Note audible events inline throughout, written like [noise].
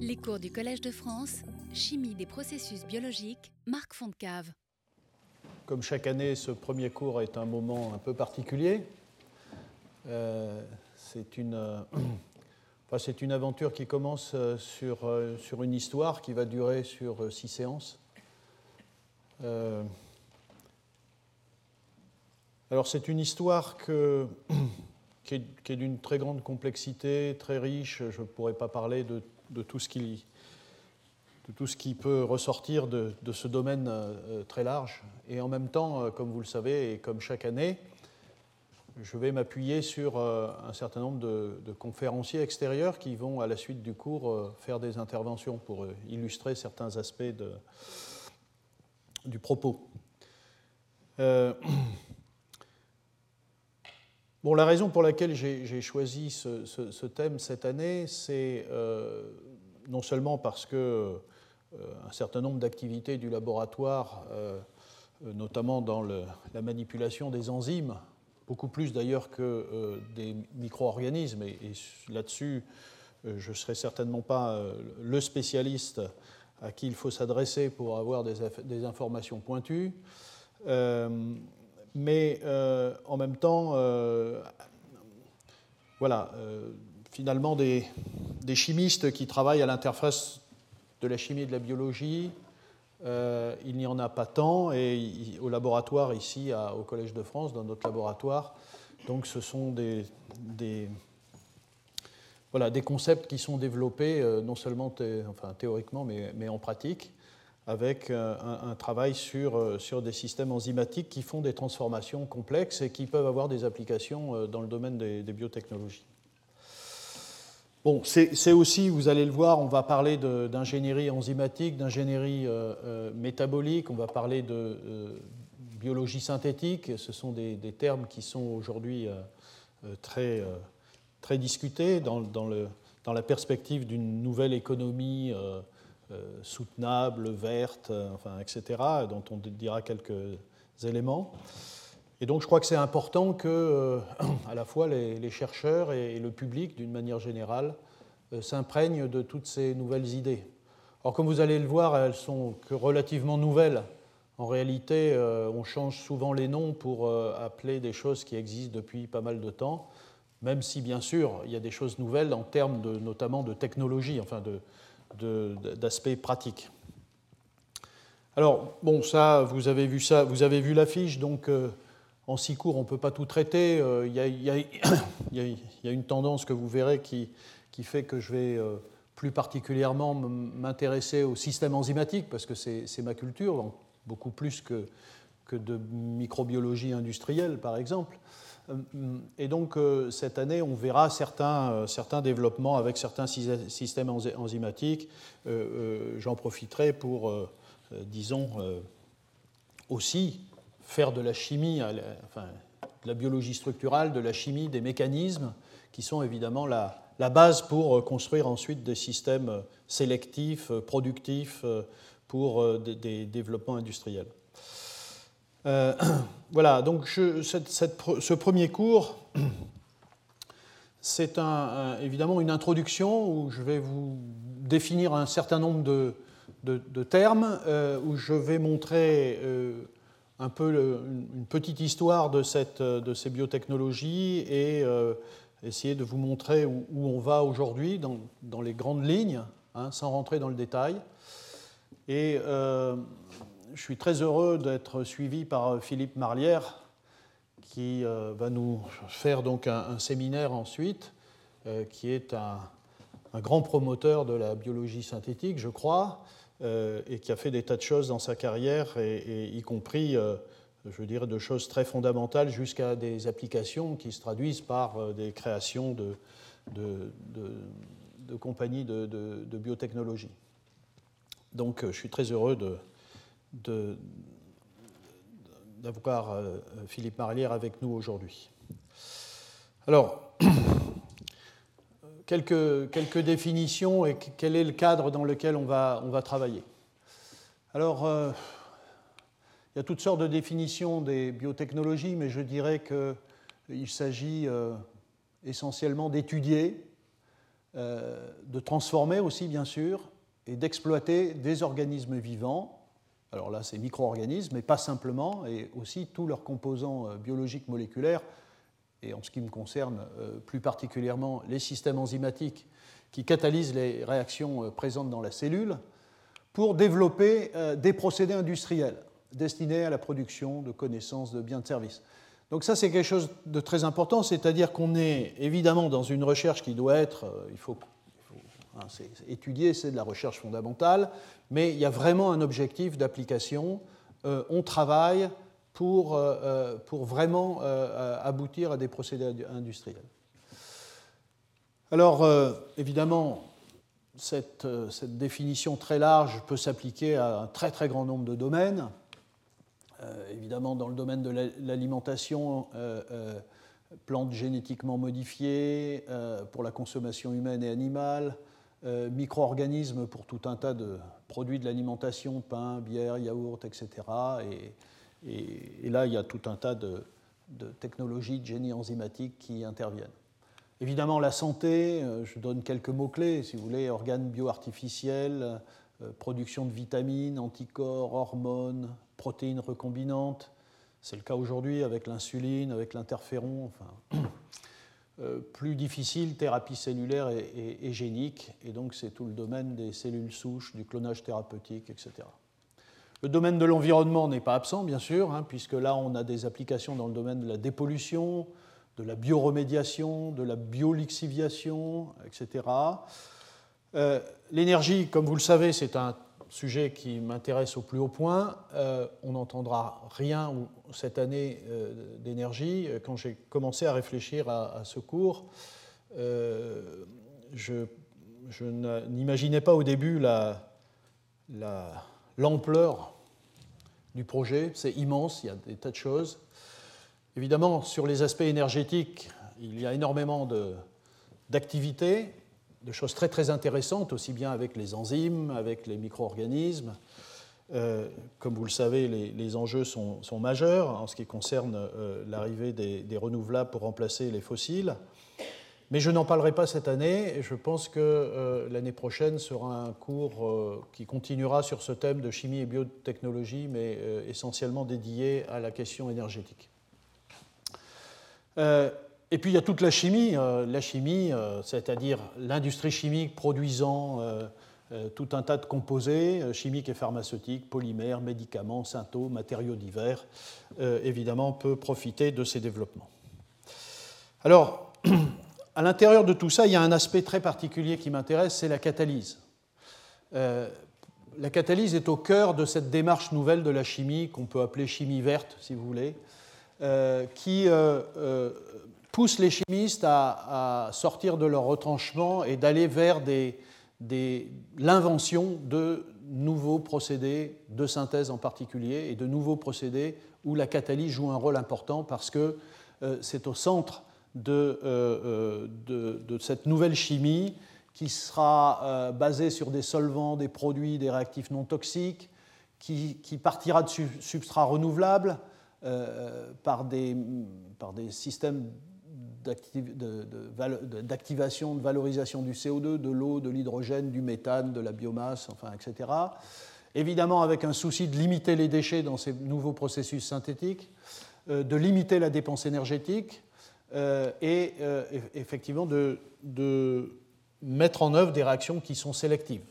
Les cours du Collège de France, Chimie des processus biologiques, Marc Fontcave. Comme chaque année, ce premier cours est un moment un peu particulier. Euh, c'est une, euh, [clears throat] une aventure qui commence euh, sur, sur une histoire qui va durer sur six séances. Alors c'est une histoire que, [clears throat] qui est, qui est d'une très grande complexité, très riche. Je ne pourrais pas parler de, de tout ce qui, tout ce qui peut ressortir de, ce domaine euh, très large. Et en même temps, euh, comme vous le savez, et comme chaque année, je vais m'appuyer sur euh, un certain nombre de, conférenciers extérieurs qui vont, à la suite du cours, faire des interventions pour illustrer certains aspects du propos. [clears throat] Bon, la raison pour laquelle j'ai choisi ce, thème cette année, c'est euh, non seulement parce que euh, un certain nombre d'activités du laboratoire, euh, notamment dans la manipulation des enzymes, beaucoup plus d'ailleurs que des micro-organismes, et, là-dessus, je ne serai certainement pas le spécialiste à qui il faut s'adresser pour avoir des, des informations pointues. Mais euh, en même temps, euh, voilà, euh, finalement, des, des chimistes qui travaillent à l'interface de la chimie et de la biologie, il n'y en a pas tant, et au laboratoire ici, au Collège de France, dans notre laboratoire, donc ce sont des, des- voilà, des concepts qui sont développés non seulement enfin, théoriquement, mais, mais en pratique, avec euh, un, travail sur, euh, sur des systèmes enzymatiques qui font des transformations complexes et qui peuvent avoir des applications euh, dans le domaine des, biotechnologies. Bon, c'est aussi, vous allez le voir, on va parler d'ingénierie enzymatique, d'ingénierie métabolique, on va parler de biologie synthétique. Ce sont des, des termes qui sont aujourd'hui très, très discutés dans, dans le- dans la perspective d'une nouvelle économie soutenable, verte, euh, enfin, etc., dont on dira quelques éléments. Et donc je crois que c'est important que euh, [clears throat] à la fois les, chercheurs et, le public, d'une manière générale, euh, s'imprègnent de toutes ces nouvelles idées. Alors comme vous allez le voir, elles sont que relativement nouvelles. En réalité, euh, on change souvent les noms pour euh, appeler des choses qui existent depuis pas mal de temps, même si bien sûr il y a des choses nouvelles en termes de, notamment de technologie, enfin de- d'aspects pratiques. Alors, bon, ça, vous avez vu ça, vous avez vu l'affiche, donc euh, en six cours, on ne peut pas tout traiter. Euh, Il y, a- il [coughs] y a- une tendance que vous verrez qui, fait que je vais euh, plus particulièrement m'intéresser au système enzymatique, parce que c'est ma culture, beaucoup plus que de microbiologie industrielle, par exemple. Euh, Et donc, euh, cette année, on verra certains, euh, certains développements avec certains sy- systèmes enzy- enzymatiques. J'en profiterai pour, disons, aussi faire de la chimie, de la biologie structurale, de la chimie, des mécanismes, qui sont évidemment la, base pour construire ensuite des systèmes sélectifs, productifs pour des développements industriels. Euh, [clears throat] voilà, donc ce premier cours, [clears throat] c'est évidemment une introduction où je vais vous définir un certain nombre de, termes, euh, où je vais montrer euh, un peu une, petite histoire de, ces biotechnologies et essayer de vous montrer où, on va aujourd'hui dans, les grandes lignes, hein, sans rentrer dans le détail. Je suis très heureux d'être suivi par Philippe Marlière, qui euh, va nous faire donc un, séminaire ensuite, euh, qui est un, grand promoteur de la biologie synthétique, je crois, euh, et qui a fait des tas de choses dans sa carrière, y compris, euh, je dirais, de choses très fondamentales jusqu'à des applications qui se traduisent par euh, des créations de, compagnies de, biotechnologie. Donc, euh, je suis très heureux de- d'avoir euh, Philippe Marlière avec nous aujourd'hui. Alors, [clears throat] quelques, quelques définitions et quel est le cadre dans lequel on va, on va travailler. Alors, euh, il y a toutes sortes de définitions des biotechnologies, mais je dirais qu'il s'agit euh, essentiellement d'étudier de transformer aussi, bien sûr, et d'exploiter des organismes vivants. Alors là, c'est micro-organismes, mais pas simplement, et aussi tous leurs composants biologiques moléculaires, et en ce qui me concerne plus particulièrement les systèmes enzymatiques qui catalysent les réactions présentes dans la cellule, pour développer des procédés industriels destinés à la production de connaissances, de biens de service. Donc ça, c'est quelque chose de très important, c'est-à-dire qu'on est évidemment dans une recherche qui doit être, euh, il faut, étudier, c'est de la recherche fondamentale, mais il y a vraiment un objectif d'application. Euh, on travaille pour, euh, pour vraiment aboutir à des procédés industriels. Alors, évidemment, cette, cette, définition très large peut s'appliquer à un très très grand nombre de domaines. Euh, évidemment, dans le domaine de l'alimentation, euh, euh, plantes génétiquement modifiées pour la consommation humaine et animale, micro-organismes pour tout un tas de produits de l'alimentation, pain, bière, yaourt, etc. Et, là, il y a tout un tas de, technologies de génie enzymatique qui interviennent. Évidemment, la santé, je donne quelques mots-clés, si vous voulez, organes bioartificiels, production de vitamines, anticorps, hormones, protéines recombinantes. C'est le cas aujourd'hui avec l'insuline, avec l'interféron. Enfin, euh, plus difficile, thérapie cellulaire et, génique. Et donc, c'est tout le domaine des cellules souches, du clonage thérapeutique, etc. Le domaine de l'environnement n'est pas absent, bien sûr, hein, puisque là, on a des applications dans le domaine de la dépollution, de la bioremédiation, de la biolixiviation, etc. Euh, l'énergie, comme vous le savez, c'est un sujet qui m'intéresse au plus haut point. Euh, on n'entendra rien cette année euh, d'énergie. Quand j'ai commencé à réfléchir à, ce cours, euh, je, n'imaginais pas au début l'ampleur la, du projet. C'est immense, il y a des tas de choses. Évidemment, sur les aspects énergétiques, il y a énormément d'activités de choses très très intéressantes, aussi bien avec les enzymes, avec les micro-organismes. Euh, comme vous le savez, les, enjeux sont, majeurs en ce qui concerne euh, l'arrivée des, renouvelables pour remplacer les fossiles. Mais je n'en parlerai pas cette année et je pense que euh, l'année prochaine sera un cours qui continuera sur ce thème de chimie et biotechnologie, mais essentiellement dédié à la question énergétique. Et puis il y a toute la chimie, euh, la chimie, euh, c'est-à-dire l'industrie chimique produisant euh, tout un tas de composés chimiques et pharmaceutiques, polymères, médicaments, syntho, matériaux divers, évidemment peut profiter de ces développements. Alors, [clears throat] à l'intérieur de tout ça, il y a un aspect très particulier qui m'intéresse, c'est la catalyse. la catalyse est au cœur de cette démarche nouvelle de la chimie, qu'on peut appeler chimie verte, si vous voulez, qui pousse les chimistes à, sortir de leur retranchement et d'aller vers l'invention de nouveaux procédés de synthèse en particulier et de nouveaux procédés où la catalyse joue un rôle important parce que euh, c'est au centre de, euh, euh, de, cette nouvelle chimie qui sera basée sur des solvants, des produits, des réactifs non toxiques, qui, partira de substrats renouvelables par des systèmes d'activation, de, valorisation du CO2, de l'eau, de l'hydrogène, du méthane, de la biomasse, enfin, etc. Évidemment, avec un souci de limiter les déchets dans ces nouveaux processus synthétiques, euh, de limiter la dépense énergétique euh, et euh, effectivement de, de, mettre en œuvre des réactions qui sont sélectives.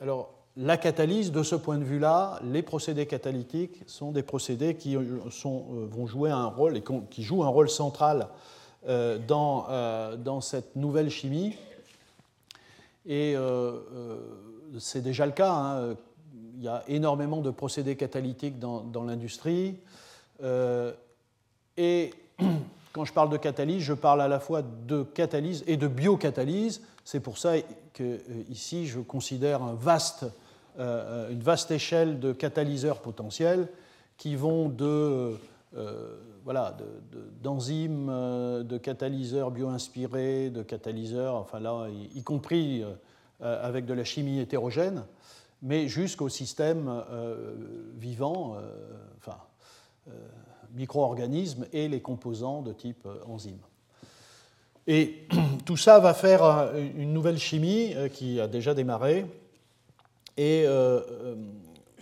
alors, la catalyse, de ce point de vue-là, les procédés catalytiques sont des procédés qui sont, euh, vont jouer un rôle et qui jouent un rôle central euh, dans, euh, cette nouvelle chimie. Et c'est déjà le cas. Hein. Il y a énormément de procédés catalytiques dans, dans l'industrie. et [clears throat] quand je parle de catalyse, je parle à la fois de catalyse et de biocatalyse. C'est pour ça que ici je considère un vaste euh, une vaste échelle de catalyseurs potentiels qui vont de, euh, voilà, d'enzymes, de, euh, de, catalyseurs bio-inspirés, de catalyseurs, enfin là, y, compris avec de la chimie hétérogène, mais jusqu'au système vivant, enfin, micro-organismes et les composants de type enzyme. Et [clears throat] tout ça va faire une nouvelle chimie qui a déjà démarré et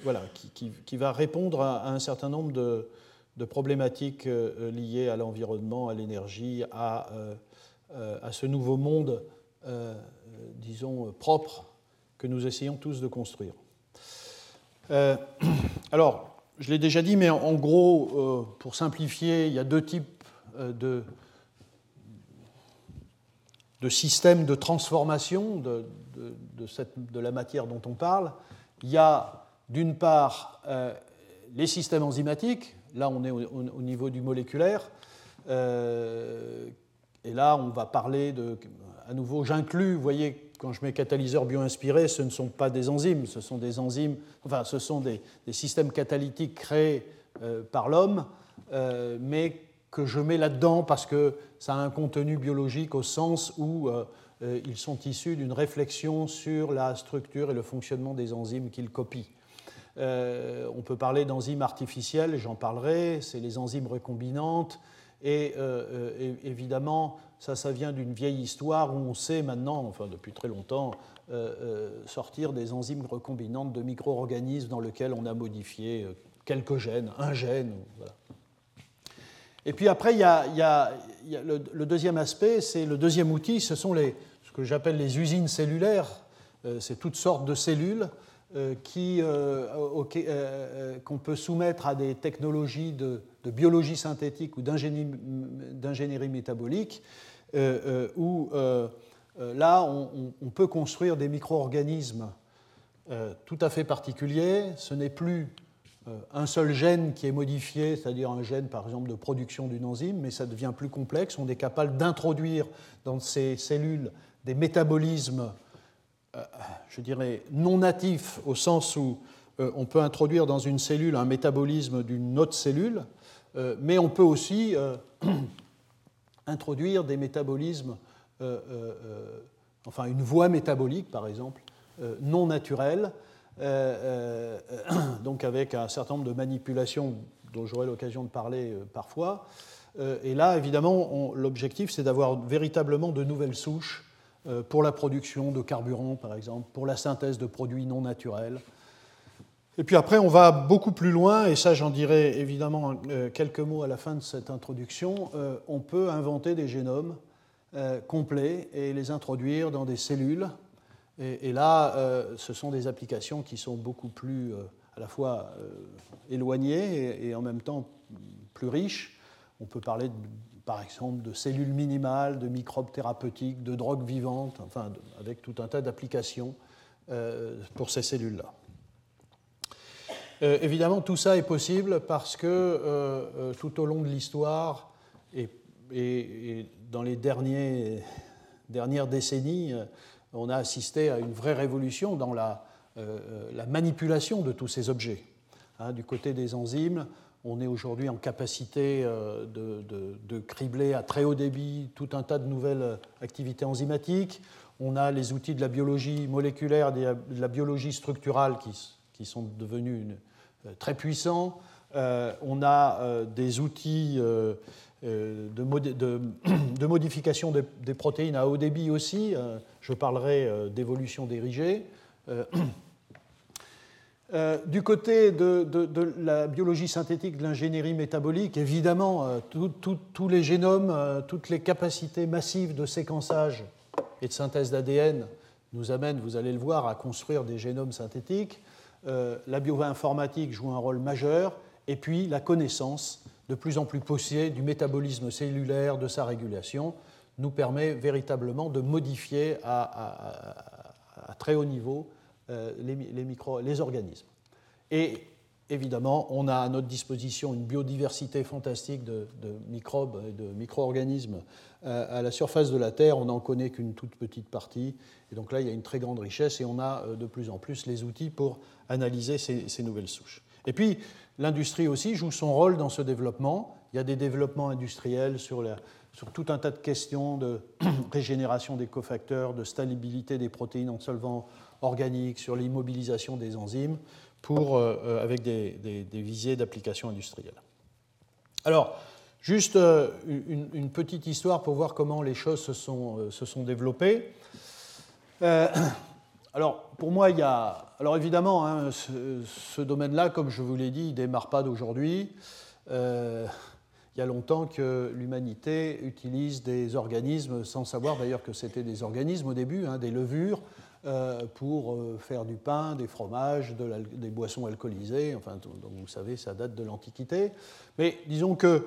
voilà, qui, va répondre à, un certain nombre de, problématiques liées à l'environnement, à l'énergie, à, ce nouveau monde, disons, propre que nous essayons tous de construire. Euh, [clears throat] alors, je l'ai déjà dit, mais en, gros, euh, pour simplifier, il y a deux types euh, de, de systèmes de transformation de, de, la matière dont on parle. Il y a d'une part les systèmes enzymatiques, là on est au, au niveau du moléculaire, et là on va parler de, à nouveau, j'inclus, vous voyez, quand je mets catalyseur bioinspiré, ce ne sont pas des enzymes, ce sont des enzymes, enfin, ce sont des, systèmes catalytiques créés euh, par l'homme, euh, mais que je mets là-dedans parce que ça a un contenu biologique au sens où euh, ils sont issus d'une réflexion sur la structure et le fonctionnement des enzymes qu'ils copient. on peut parler d'enzymes artificielles, j'en parlerai, c'est les enzymes recombinantes, et évidemment, ça, ça vient d'une vieille histoire où on sait maintenant, enfin depuis très longtemps, euh, euh, sortir des enzymes recombinantes de micro-organismes dans lesquels on a modifié euh, quelques gènes, un gène. Et puis après, il y a, le, deuxième aspect, c'est le deuxième outil, ce sont les, que j'appelle les usines cellulaires. c'est toutes sortes de cellules qui, qu'on peut soumettre à des technologies de, biologie synthétique ou d'ingénierie métabolique euh, euh, où euh, là, on, peut construire des micro-organismes tout à fait particuliers. Ce n'est plus un seul gène qui est modifié, c'est-à-dire un gène par exemple de production d'une enzyme, mais ça devient plus complexe. On est capable d'introduire dans ces cellules des métabolismes, je dirais, non natifs, au sens où on peut introduire dans une cellule un métabolisme d'une autre cellule, mais on peut aussi [clears throat] introduire des métabolismes, euh, euh, euh, enfin une voie métabolique par exemple, non naturelle, [clears throat] donc avec un certain nombre de manipulations dont j'aurai l'occasion de parler parfois. et là, évidemment, l'objectif, c'est d'avoir véritablement de nouvelles souches pour la production de carburant, par exemple, pour la synthèse de produits non naturels, et puis après, on va beaucoup plus loin, et ça j'en dirai évidemment euh, quelques mots à la fin de cette introduction. Euh, on peut inventer des génomes euh, complets et les introduire dans des cellules. Et, là, ce sont des applications qui sont beaucoup plus à la fois éloignées et, en même temps plus riches. On peut parler par exemple de cellules minimales, de microbes thérapeutiques, de drogues vivantes, enfin avec tout un tas d'applications pour ces cellules-là. Euh, évidemment, tout ça est possible parce que euh, euh, tout au long de l'histoire et, dans les dernières décennies, on a assisté à une vraie révolution dans la, manipulation de tous ces objets. Hein, du côté des enzymes, on est aujourd'hui en capacité de, cribler à très haut débit tout un tas de nouvelles activités enzymatiques. On a les outils de la biologie moléculaire, de la biologie structurale qui sont devenus euh, très puissant. Euh, on a euh, des outils [clears throat] de, modification des, protéines à haut débit aussi. je parlerai d'évolution dirigée. [clears throat] du côté de, la biologie synthétique, de l'ingénierie métabolique, évidemment, tous les génomes, toutes les capacités massives de séquençage et de synthèse d'ADN nous amènent, vous allez le voir, à construire des génomes synthétiques. Euh, la bioinformatique joue un rôle majeur, et puis la connaissance de plus en plus poussée du métabolisme cellulaire, de sa régulation, nous permet véritablement de modifier à, très haut niveau euh, les, organismes. Et évidemment, on a à notre disposition une biodiversité fantastique de, microbes et de micro-organismes euh, à la surface de la Terre. On n'en connaît qu'une toute petite partie. Et donc là, il y a une très grande richesse et on a de plus en plus les outils pour analyser ces, nouvelles souches. Et puis, l'industrie aussi joue son rôle dans ce développement. Il y a des développements industriels sur, sur tout un tas de questions de [clears throat] régénération des cofacteurs, de stabilité des protéines en solvant organiques, sur l'immobilisation des enzymes, pour, euh, euh, avec des, des, visées d'application industrielle. Alors, juste euh, une, petite histoire pour voir comment les choses se sont, se sont développées. [clears throat] alors, pour moi, il y a. Alors, évidemment, hein, ce, domaine-là, comme je vous l'ai dit, il ne démarre pas d'aujourd'hui. Il y a longtemps que l'humanité utilise des organismes, sans savoir d'ailleurs que c'était des organismes au début, hein, des levures, euh, pour euh, faire du pain, des fromages, des boissons alcoolisées. Enfin, donc vous savez, ça date de l'Antiquité. Mais disons que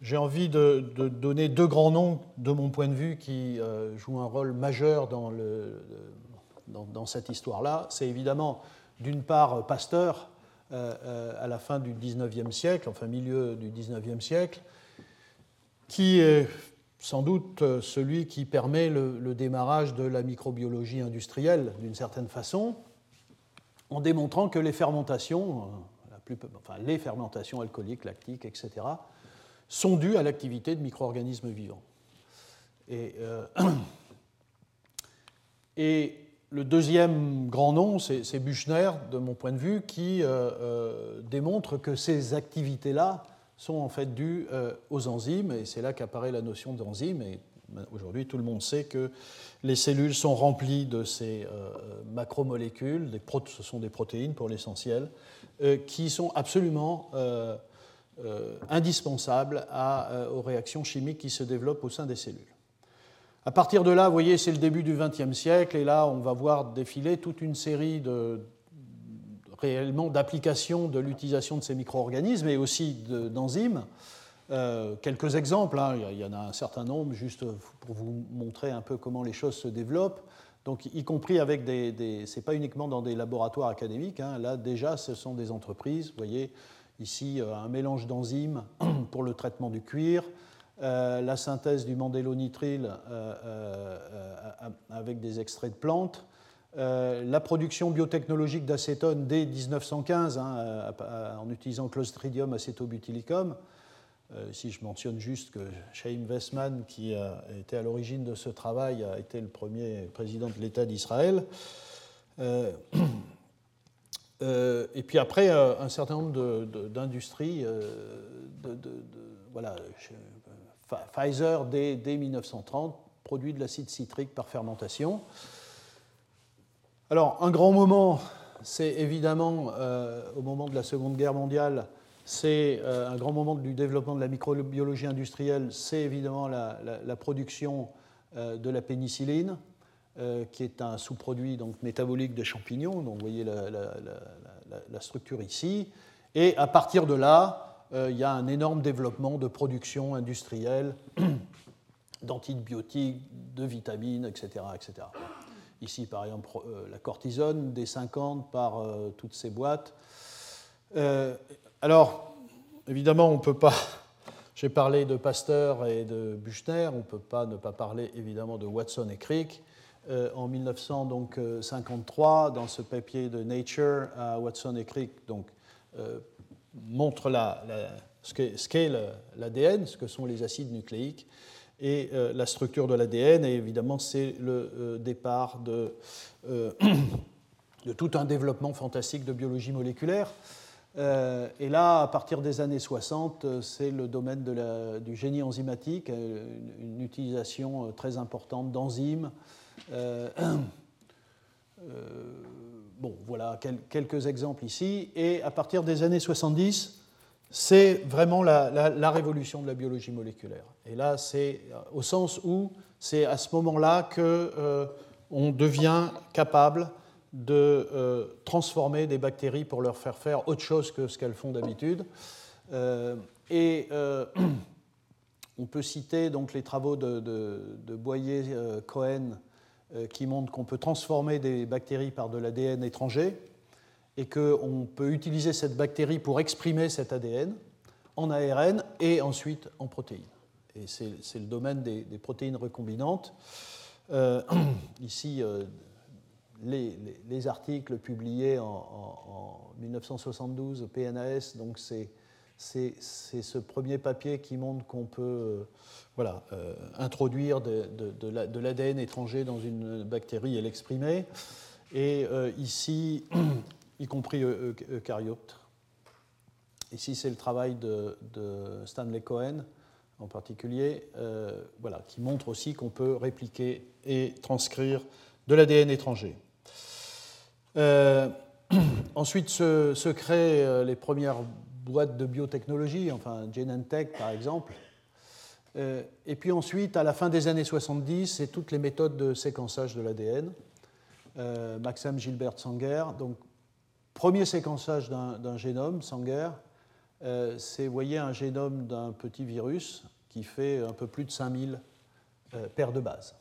j'ai envie de, donner deux grands noms, de mon point de vue, qui euh, jouent un rôle majeur dans, cette histoire-là. C'est évidemment, d'une part, Pasteur, à la fin du 19e siècle, enfin milieu du 19e siècle, qui est sans doute euh, celui qui permet le, démarrage de la microbiologie industrielle d'une certaine façon, en démontrant que les fermentations, euh, enfin, les fermentations alcooliques, lactiques, etc., sont dues à l'activité de micro-organismes vivants. Euh, [clears throat] et, le deuxième grand nom, c'est Buchner, de mon point de vue, qui démontre que ces activités-là sont en fait dus euh, aux enzymes, et c'est là qu'apparaît la notion d'enzyme. Et aujourd'hui, tout le monde sait que les cellules sont remplies de ces euh, macromolécules, ce sont des protéines pour l'essentiel, euh, qui sont absolument indispensables aux réactions chimiques qui se développent au sein des cellules. À partir de là, vous voyez, c'est le début du XXe siècle, et là, on va voir défiler toute une série de, réellement d'application de l'utilisation de ces micro-organismes et aussi d'enzymes. Euh, quelques exemples, hein. il y en a un certain nombre, juste pour vous montrer un peu comment les choses se développent. Donc, y compris avec des. des c'est pas uniquement dans des laboratoires académiques, hein. là déjà ce sont des entreprises. Vous voyez ici euh, un mélange d'enzymes [clears throat] pour le traitement du cuir, euh, la synthèse du mandélonitrile avec des extraits de plantes, euh, la production biotechnologique d'acétone dès 1915 hein, euh, en utilisant Clostridium acetobutylicum. Euh, si je mentionne juste que Chaim Westman, qui a été à l'origine de ce travail, a été le premier président de l'État d'Israël. et puis après, un certain nombre d'industries, voilà, Pfizer dès, dès 1930 produit de l'acide citrique par fermentation. Alors, un grand moment, c'est évidemment euh, au moment de la Seconde Guerre mondiale, c'est euh, un grand moment du développement de la microbiologie industrielle, c'est évidemment la, production euh, de la pénicilline, qui est un sous-produit donc, métabolique des champignons. Donc, vous voyez la, la, structure ici. Et à partir de là, il y a un énorme développement de production industrielle [clears throat] d'antibiotiques, de vitamines, etc. etc. Ici, par exemple, euh, la cortisone, des 50 par euh, toutes ces boîtes. Euh, alors, évidemment, on ne peut pas. [laughs] J'ai parlé de Pasteur et de Buchner, on ne peut pas ne pas parler évidemment de Watson et Crick. en 1953, dans ce papier de Nature, Watson et Crick donc, montrent la, ce qu'est l'ADN, ce que sont les acides nucléiques, et euh, la structure de l'ADN. Et évidemment, c'est le euh, départ de, euh, [clears throat] de, tout un développement fantastique de biologie moléculaire. et là, à partir des années 60, c'est le domaine du génie enzymatique, une, utilisation très importante d'enzymes. [clears throat] bon, voilà quelques exemples ici. Et à partir des années 70, c'est vraiment la, révolution de la biologie moléculaire. Et là, c'est au sens où c'est à ce moment-là qu'on euh, devient capable de euh, transformer des bactéries pour leur faire faire autre chose que ce qu'elles font d'habitude. Euh, et [clears throat] on peut citer donc les travaux de, de Boyer-Cohen qui montrent qu'on peut transformer des bactéries par de l'ADN étranger et qu'on peut utiliser cette bactérie pour exprimer cet ADN en ARN et ensuite en protéines. Et c'est le domaine des, protéines recombinantes. Euh, [clears throat] ici, euh, les, articles publiés en, 1972 au PNAS, donc c'est ce premier papier qui montre qu'on peut euh, voilà, introduire de, l'ADN étranger dans une bactérie et l'exprimer. Et ici, [clears throat] y compris eucaryotes. ici c'est le travail de, Stanley Cohen en particulier, voilà, qui montre aussi qu'on peut répliquer et transcrire de l'ADN étranger. [clears throat] ensuite se, se, créent les premières boîtes de biotechnologie, enfin Genentech par exemple. Euh, et puis ensuite, à la fin des années 70, c'est toutes les méthodes de séquençage de l'ADN. Euh, Maxime Gilbert Sanger, donc premier séquençage d'un génome, Sanger, euh, c'est, vous voyez, un génome d'un petit virus qui fait un peu plus de 5000 paires de bases.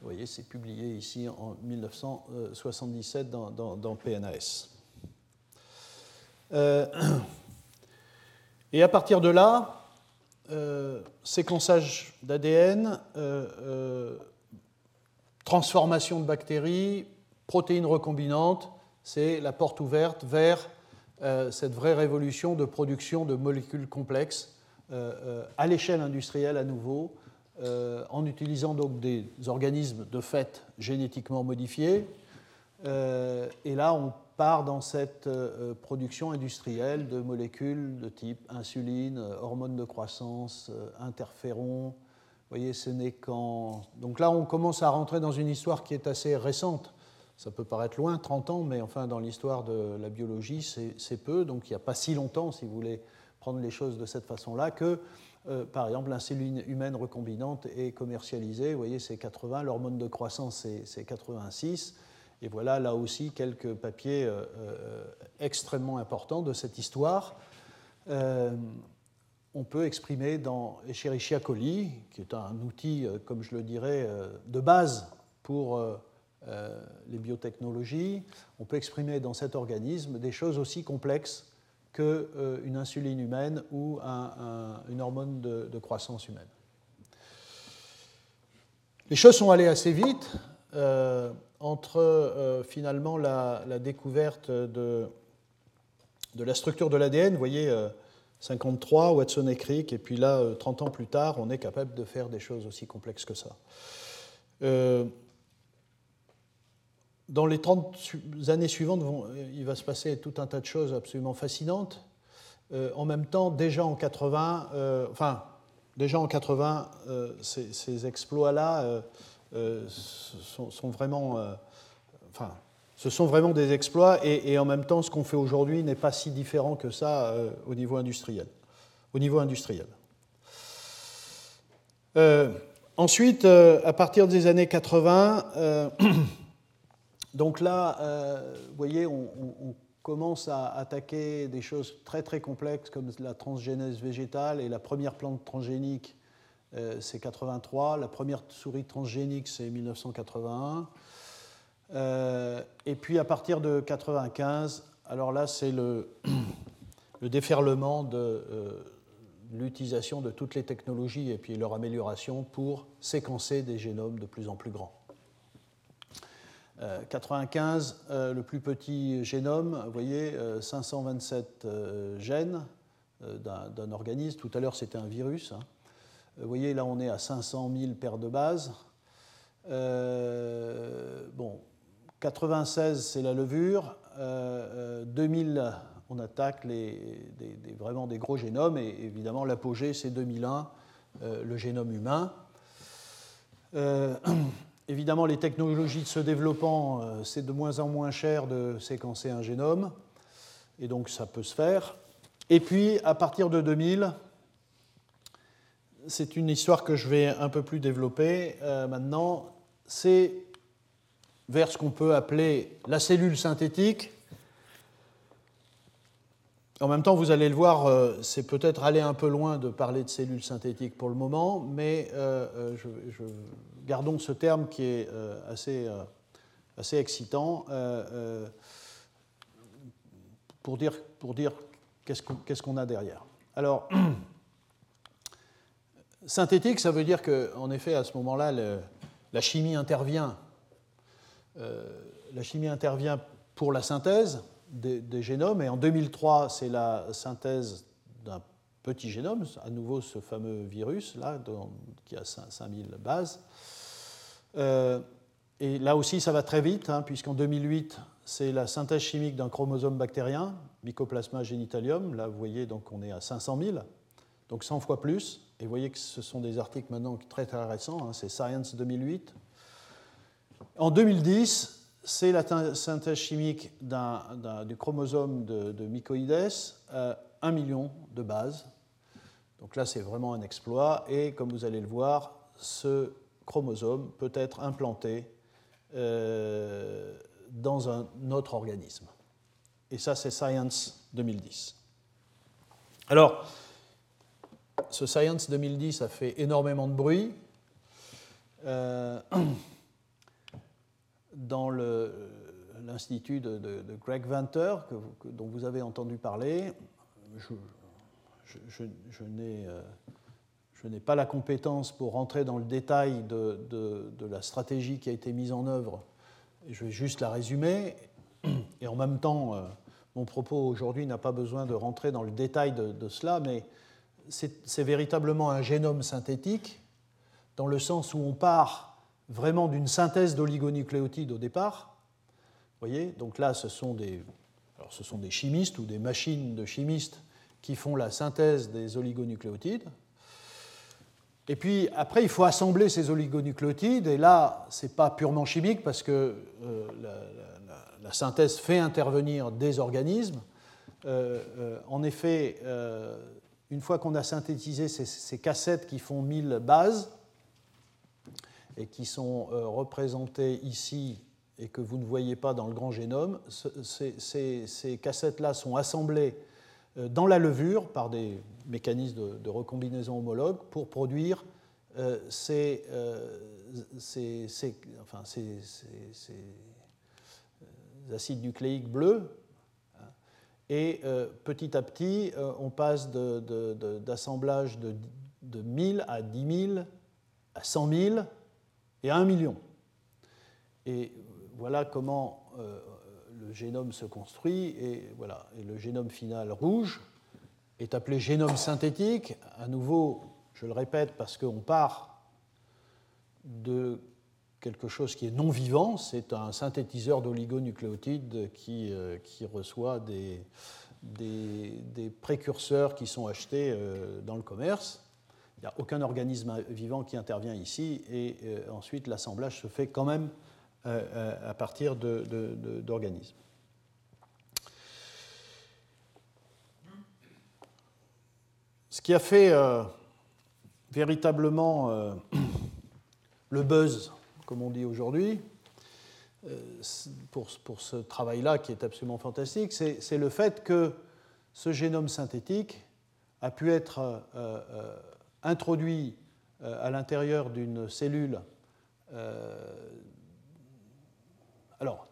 Vous voyez, c'est publié ici en 1977 dans, dans PNAS. Euh, [clears throat] et à partir de là, euh, séquençage d'ADN, euh, transformation de bactéries, protéines recombinantes, c'est la porte ouverte vers cette vraie révolution de production de molécules complexes à l'échelle industrielle à nouveau, en utilisant donc des organismes de fait génétiquement modifiés. et là, on part dans cette euh, production industrielle de molécules de type insuline, euh, hormones de croissance, euh, interférons. Vous voyez, ce n'est qu'en. Donc là, on commence à rentrer dans une histoire qui est assez récente. Ça peut paraître loin, 30 ans, mais enfin, dans l'histoire de la biologie, c'est peu. Donc il n'y a pas si longtemps, si vous voulez prendre les choses de cette façon-là, que, par exemple, l'insuline humaine recombinante est commercialisée. Vous voyez, c'est 80, l'hormone de croissance, c'est 86. Et voilà là aussi quelques papiers euh, euh, extrêmement importants de cette histoire. Euh, on peut exprimer dans Escherichia coli, qui est un outil, comme je le dirais, de base pour les biotechnologies, on peut exprimer dans cet organisme des choses aussi complexes qu'une insuline humaine ou une hormone de, croissance humaine. Les choses sont allées assez vite entre euh, finalement la, découverte de, la structure de l'ADN, vous voyez, 53, euh, Watson et Crick, et puis là, 30 euh, ans plus tard, on est capable de faire des choses aussi complexes que ça. dans les 30 années suivantes, il va se passer tout un tas de choses absolument fascinantes. en même temps, déjà en 80, enfin, déjà en 80, ces, ces exploits-là euh, sont, vraiment, euh, enfin, ce sont vraiment des exploits et, en même temps, ce qu'on fait aujourd'hui n'est pas si différent que ça euh, au niveau industriel. Au niveau industriel. ensuite, à partir des années 80, [coughs] donc là, vous voyez, on, on, commence à attaquer des choses très très complexes comme la transgénèse végétale et la première plante transgénique c'est 83. La première souris transgénique, c'est 1981. Euh, et puis à partir de 95, alors là, c'est [clears throat] le, déferlement de euh, l'utilisation de toutes les technologies et puis leur amélioration pour séquencer des génomes de plus en plus grands. 95, le plus petit génome, vous voyez, 527 gènes d'un organisme. Tout à l'heure, c'était un virus. Hein. Vous voyez, là, on est à 500 000 paires de bases. Euh, bon, 96, c'est la levure. 2000, euh, on attaque vraiment des gros génomes. Et évidemment, l'apogée, c'est 2001, euh, le génome humain. [clears throat] évidemment, les technologies se développant, c'est de moins en moins cher de séquencer un génome. Et donc, ça peut se faire. Et puis, à partir de 2000, c'est une histoire que je vais un peu plus développer euh, maintenant. C'est vers ce qu'on peut appeler la cellule synthétique. En même temps, vous allez le voir, euh, c'est peut-être aller un peu loin de parler de cellules synthétiques pour le moment, mais euh, gardons ce terme qui est assez, assez excitant pour dire, pour dire qu'est-ce qu'on a derrière. Alors, [clears throat] Synthétique, ça veut dire qu'en effet, à ce moment-là, la chimie intervient. Euh, la chimie intervient pour la synthèse des, génomes, et en 2003, c'est la synthèse d'un petit génome, à nouveau ce fameux virus, là, qui a 5000 bases. Euh, et là aussi, ça va très vite, hein, puisqu'en 2008, c'est la synthèse chimique d'un chromosome bactérien, Mycoplasma genitalium. Là, vous voyez, donc on est à 500 000, donc 100 fois plus. Et vous voyez que ce sont des articles maintenant très très récents, hein, c'est Science 2008. En 2010, c'est la synthèse chimique du chromosome de, de mycoïdes, euh, 1 million de bases. Donc là, c'est vraiment un exploit. Et comme vous allez le voir, ce chromosome peut être implanté euh, dans un autre organisme. Et ça, c'est Science 2010. Alors, ce Science 2010 a fait énormément de bruit. Euh, dans l'institut de, Greg Venter, dont vous avez entendu parler, euh, je n'ai pas la compétence pour rentrer dans le détail de, de, la stratégie qui a été mise en œuvre. Je vais juste la résumer. Et en même temps, euh, mon propos aujourd'hui n'a pas besoin de rentrer dans le détail de, cela, mais c'est véritablement un génome synthétique, dans le sens où on part vraiment d'une synthèse d'oligonucléotides au départ. Voyez, donc là, ce sont des, alors ce sont des chimistes ou des machines de chimistes qui font la synthèse des oligonucléotides. Et puis après, il faut assembler ces oligonucléotides, et là, ce n'est pas purement chimique parce que euh, la, synthèse fait intervenir des organismes. Euh, euh, en effet, une fois qu'on a synthétisé ces, cassettes qui font 1000 bases, et qui sont représentées ici et que vous ne voyez pas dans le grand génome, ces, cassettes-là sont assemblées euh, dans la levure par des mécanismes de, recombinaison homologue pour produire euh, euh, ces, acides nucléiques bleus. Et petit à petit, on passe d'assemblage de, de, de, 1000 à 10 000, à 100 000 et à 1 million. Et voilà comment le génome se construit et, voilà, et le génome final rouge est appelé génome synthétique. À nouveau, je le répète parce qu'on part de quelque chose qui est non vivant, c'est un synthétiseur d'oligonucléotides qui, euh, qui reçoit des, des, précurseurs qui sont achetés euh, dans le commerce. Il n'y a aucun organisme vivant qui intervient ici et euh, ensuite l'assemblage se fait quand même à partir d'organismes. Ce qui a fait véritablement [clears throat] le buzz, comme on dit aujourd'hui, pour, pour, ce travail-là qui est absolument fantastique, c'est le fait que ce génome synthétique a pu être introduit à l'intérieur d'une cellule alors,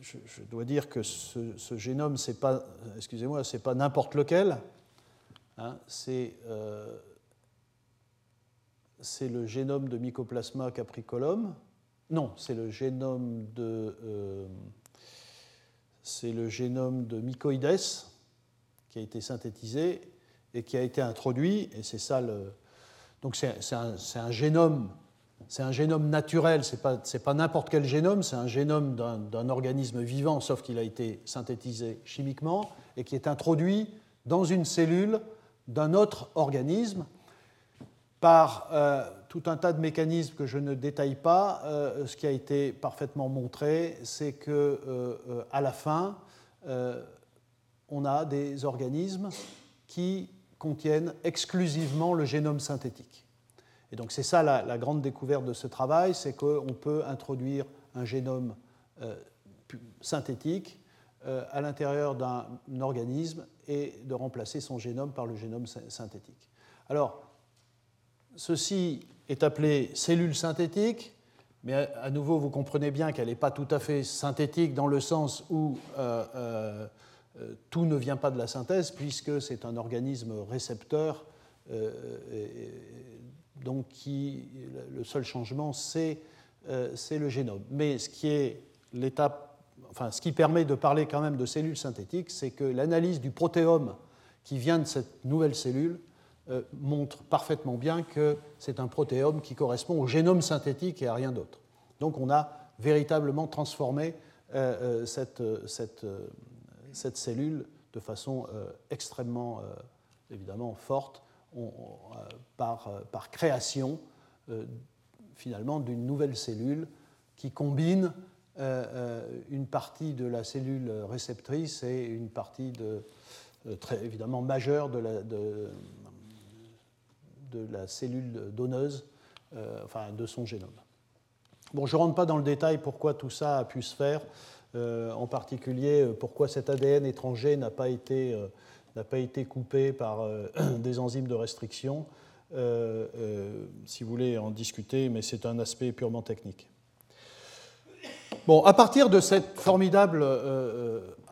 je, dois dire que ce, génome, c'est pas, excusez-moi, c'est pas n'importe lequel. Hein, euh, c'est le génome de Mycoplasma capricolum. Non, c'est le génome de euh, c'est le génome de qui a été synthétisé et qui a été introduit. Et c'est ça. Donc c'est un, génome c'est un génome naturel, ce n'est pas, pas n'importe quel génome, c'est un génome d'un organisme vivant, sauf qu'il a été synthétisé chimiquement, et qui est introduit dans une cellule d'un autre organisme par euh, tout un tas de mécanismes que je ne détaille pas. Euh, ce qui a été parfaitement montré, c'est que euh, à la fin, on a des organismes qui contiennent exclusivement le génome synthétique. Et donc c'est ça la, grande découverte de ce travail, c'est qu'on peut introduire un génome synthétique à l'intérieur d'un organisme et de remplacer son génome par le génome synthétique. Alors, ceci est appelé cellule synthétique, mais à, nouveau, vous comprenez bien qu'elle n'est pas tout à fait synthétique dans le sens où euh, tout ne vient pas de la synthèse, puisque c'est un organisme récepteur donc qui, le seul changement, euh, c'est le génome. Mais ce qui est l'étape, ce qui permet de parler quand même de cellules synthétiques, c'est que l'analyse du protéome qui vient de cette nouvelle cellule euh, montre parfaitement bien que c'est un protéome qui correspond au génome synthétique et à rien d'autre. Donc on a véritablement transformé cette, cette, cette, cellule de façon extrêmement, évidemment, forte par, création, finalement, d'une nouvelle cellule qui combine une partie de la cellule réceptrice et une partie très évidemment majeure de la, de, de la cellule donneuse, euh, enfin de son génome. Bon, je ne rentre pas dans le détail pourquoi tout ça a pu se faire, euh, en particulier euh, pourquoi cet ADN étranger n'a pas été, n'a pas été coupé par [clears throat] des enzymes de restriction. si vous voulez en discuter, mais c'est un aspect purement technique. Bon, à partir de cette formidable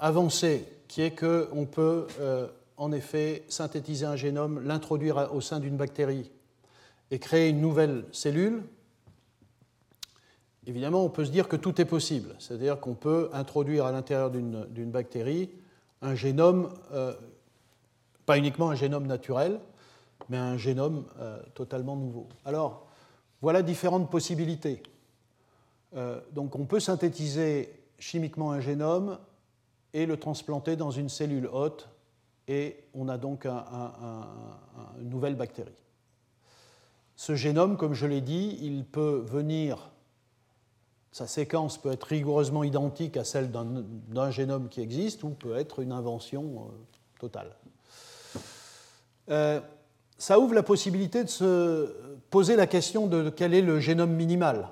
avancée qui est qu'on peut en effet synthétiser un génome, l'introduire au sein d'une bactérie et créer une nouvelle cellule, évidemment, on peut se dire que tout est possible. C'est-à-dire qu'on peut introduire à l'intérieur d'une bactérie un génome, euh, pas uniquement un génome naturel, mais un génome euh, totalement nouveau. Alors, voilà différentes possibilités. Euh, donc, on peut synthétiser chimiquement un génome et le transplanter dans une cellule hôte et on a donc une nouvelle bactérie. Ce génome, comme je l'ai dit, il peut venir, sa séquence peut être rigoureusement identique à celle d'un génome qui existe ou peut être une invention euh, totale. Euh, ça ouvre la possibilité de se poser la question de quel est le génome minimal.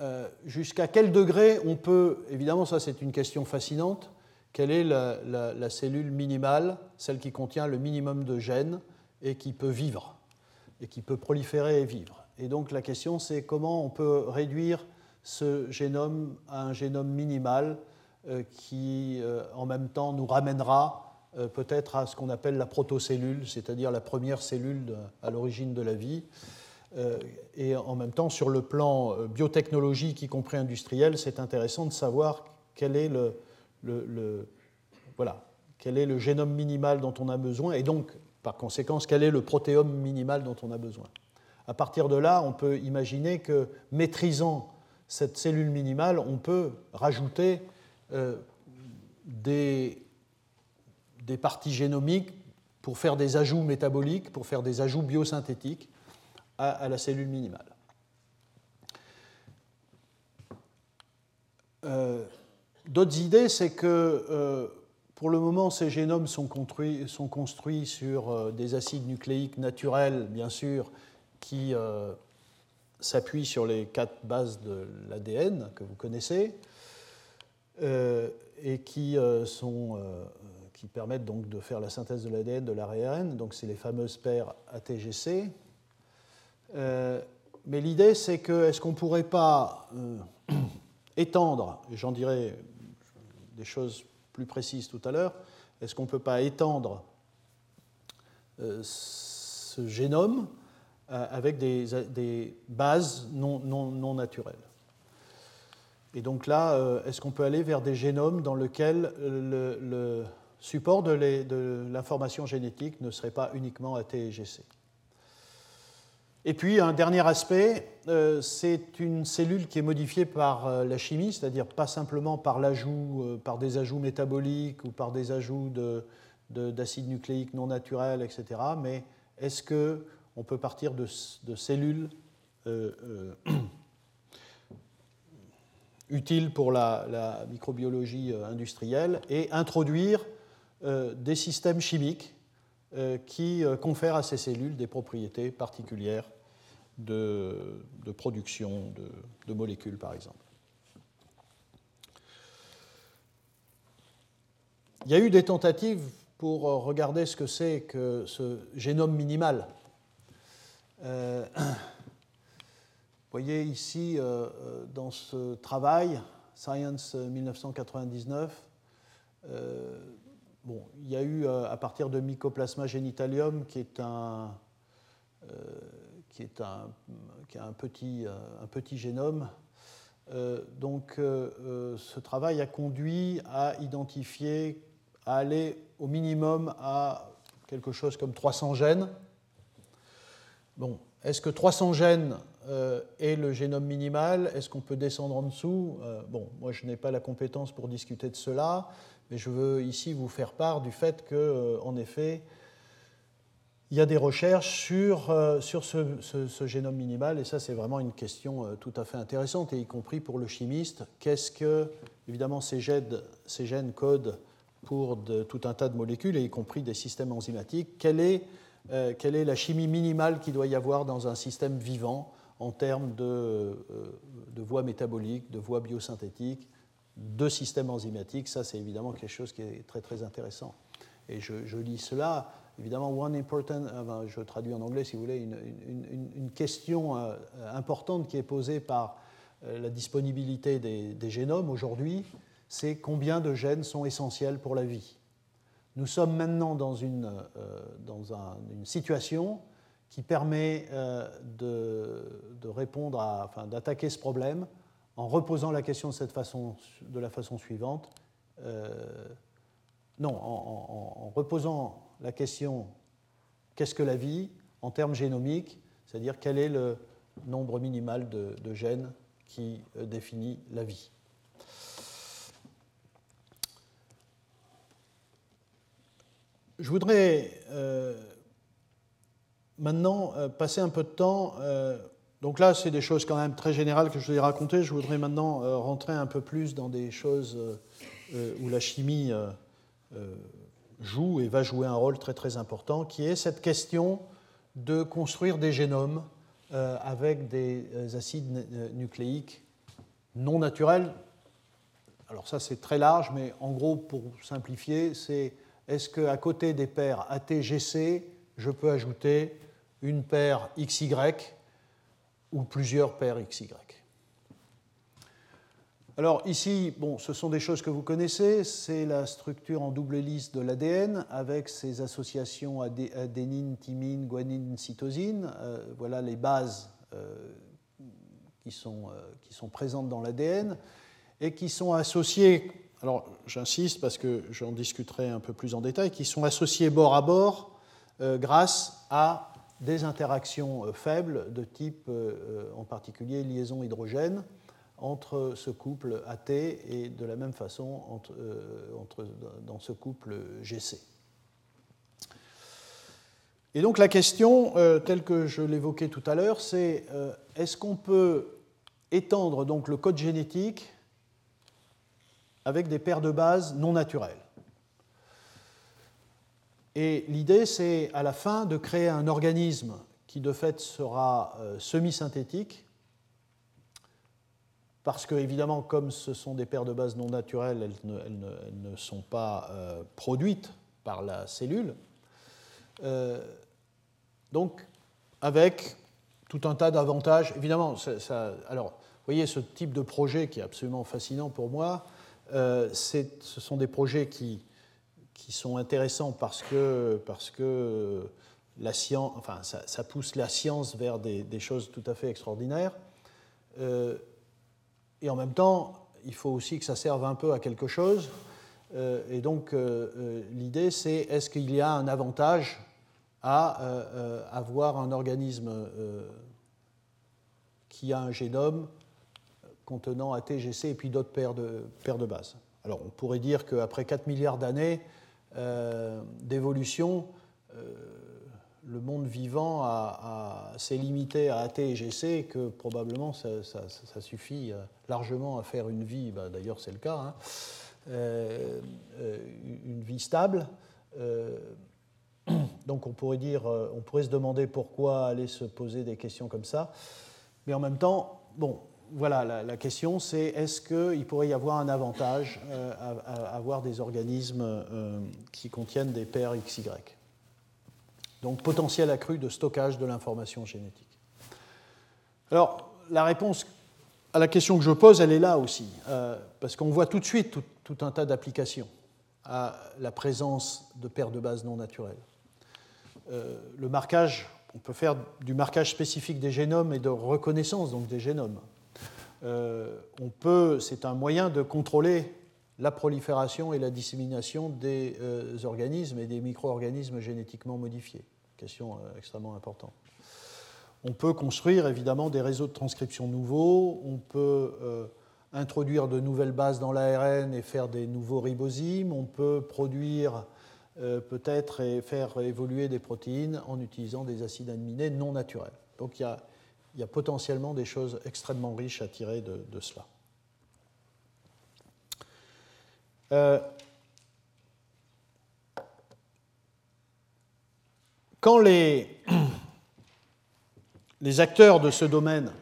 Euh, jusqu'à quel degré on peut, évidemment ça c'est une question fascinante, quelle est la, cellule minimale, celle qui contient le minimum de gènes et qui peut vivre, et qui peut proliférer et vivre. Et donc la question c'est comment on peut réduire ce génome à un génome minimal euh, qui euh, en même temps nous ramènera euh, peut-être à ce qu'on appelle la protocellule, c'est-à-dire la première cellule à l'origine de la vie. et en même temps, sur le plan biotechnologique, y compris industriel, c'est intéressant de savoir quel est le, voilà, quel est le génome minimal dont on a besoin, et donc, par conséquent, quel est le protéome minimal dont on a besoin. À partir de là, on peut imaginer que maîtrisant cette cellule minimale, on peut rajouter euh, des, des, parties génomiques pour faire des ajouts métaboliques, pour faire des ajouts biosynthétiques à, la cellule minimale. Euh, D'autres idées, c'est que euh, pour le moment, ces génomes sont construits, sur euh, des acides nucléiques naturels, bien sûr, qui euh, s'appuient sur les quatre bases de l'ADN que vous connaissez et qui, permettent donc de faire la synthèse de l'ADN, de l'ARN. Donc, c'est les fameuses paires ATGC. mais l'idée, c'est que est-ce qu'on ne pourrait pas [clears throat] étendre, j'en dirais des choses plus précises tout à l'heure, est-ce qu'on ne peut pas étendre euh, ce génome euh, avec des, bases non, naturelles? Et donc là, euh, est-ce qu'on peut aller vers des génomes dans lesquels le, support de l'information génétique ne serait pas uniquement AT et puis un dernier aspect, euh, c'est une cellule qui est modifiée par euh, la chimie, c'est-à-dire pas simplement par l'ajout, euh, par des ajouts métaboliques ou par des ajouts d'acides nucléiques non naturels, etc. Mais est-ce que on peut partir de, cellules [clears throat] utiles pour la, microbiologie industrielle et introduire des systèmes chimiques qui confèrent à ces cellules des propriétés particulières de, production de, molécules, par exemple. Il y a eu des tentatives pour regarder ce que c'est que ce génome minimal. Euh, vous [clears throat] voyez ici, euh, dans ce travail, Science 1999, euh, bon, il y a eu, à partir de Mycoplasma genitalium, qui est un, qui est un, qui a un, petit, euh, un petit génome. Euh, donc euh, ce travail a conduit à identifier, à aller au minimum à quelque chose comme 300 gènes. Bon, est-ce que 300 gènes est le génome minimal? Est-ce qu'on peut descendre en dessous? Bon, moi je n'ai pas la compétence pour discuter de cela, mais je veux ici vous faire part du fait que, en effet, il y a des recherches sur, sur ce, génome minimal, et ça c'est vraiment une question tout à fait intéressante, et y compris pour le chimiste. Qu'est-ce que, évidemment, ces gènes, codent pour tout un tas de molécules, et y compris des systèmes enzymatiques. Quelle est, euh, quelle est la chimie minimale qu'il doit y avoir dans un système vivant en termes de, euh, de voies métaboliques, de voies biosynthétiques, de systèmes enzymatiques? Ça, c'est évidemment quelque chose qui est très très intéressant. Et je, lis cela. Évidemment, one important, euh, je traduis en anglais si vous voulez, une, une, une question importante qui est posée par la disponibilité des, génomes aujourd'hui, c'est combien de gènes sont essentiels pour la vie. Nous sommes maintenant dans une, euh, dans une situation qui permet euh, de, enfin, d'attaquer ce problème en reposant la question de, cette façon, de la façon suivante. Euh, non, en, reposant la question qu'est-ce que la vie en termes génomiques, c'est-à-dire quel est le nombre minimal de, gènes qui définit la vie. Je voudrais euh, maintenant euh, passer un peu de temps. Euh, donc là, c'est des choses quand même très générales que je vous ai racontées. Je voudrais maintenant rentrer un peu plus dans des choses où la chimie joue et va jouer un rôle très très important, qui est cette question de construire des génomes avec des acides nucléiques non naturels. Alors ça, c'est très large, mais en gros, pour simplifier, c'est est-ce qu'à côté des paires ATGC, je peux ajouter une paire XY ou plusieurs paires XY alors ici, ce sont des choses que vous connaissez, c'est la structure en double hélice de l'ADN avec ses associations adénine, thymine, guanine, cytosine. Euh, voilà les bases euh, qui, sont, euh, qui sont présentes dans l'ADN et qui sont associées alors j'insiste parce que j'en discuterai un peu plus en détail, qui sont associés bord à bord grâce à des interactions faibles de type, en particulier, liaison hydrogène entre ce couple AT et de la même façon entre, dans ce couple GC. Et donc la question, telle que je l'évoquais tout à l'heure, c'est est-ce qu'on peut étendre donc le code génétique avec des paires de bases non naturelles? Et l'idée, c'est à la fin de créer un organisme qui de fait sera euh, semi-synthétique, parce que évidemment, comme ce sont des paires de bases non naturelles, elles ne, sont pas euh, produites par la cellule. Euh, donc, avec tout un tas d'avantages. Évidemment, alors, vous voyez ce type de projet qui est absolument fascinant pour moi. Euh, ce sont des projets qui, qui sont intéressants parce que, parce que la science, enfin, ça, pousse la science vers des, choses tout à fait extraordinaires. Euh, et en même temps, il faut aussi que ça serve un peu à quelque chose. Euh, et donc, l'idée, c'est est-ce qu'il y a un avantage à avoir un organisme qui a un génome contenant ATGC et puis d'autres paires de, paires de bases? Alors on pourrait dire qu'après 4 milliards d'années euh, d'évolution, euh, le monde vivant s'est limité à AT et GC que probablement ça, suffit euh, largement à faire une vie, bah, d'ailleurs c'est le cas, hein, une vie stable. donc on pourrait, dire, on pourrait se demander pourquoi aller se poser des questions comme ça. Mais en même temps, bon, voilà, la, question c'est est-ce qu'il pourrait y avoir un avantage euh, à, avoir des organismes euh, qui contiennent des paires XY Donc potentiel accru de stockage de l'information génétique. Alors la réponse à la question que je pose, elle est là aussi, euh, parce qu'on voit tout de suite tout, un tas d'applications à la présence de paires de bases non naturelles. le marquage, on peut faire du marquage spécifique des génomes et de reconnaissance donc des génomes. Euh, on peut, c'est un moyen de contrôler la prolifération et la dissémination des euh, organismes et des micro-organismes génétiquement modifiés. Question euh, extrêmement importante. on peut construire évidemment des réseaux de transcription nouveaux, on peut introduire de nouvelles bases dans l'ARN et faire des nouveaux ribosymes, on peut produire peut-être et faire évoluer des protéines en utilisant des acides aminés non naturels. Donc il y a, il y a potentiellement des choses extrêmement riches à tirer de, cela. Euh, quand les, [clears throat] les, acteurs de ce domaine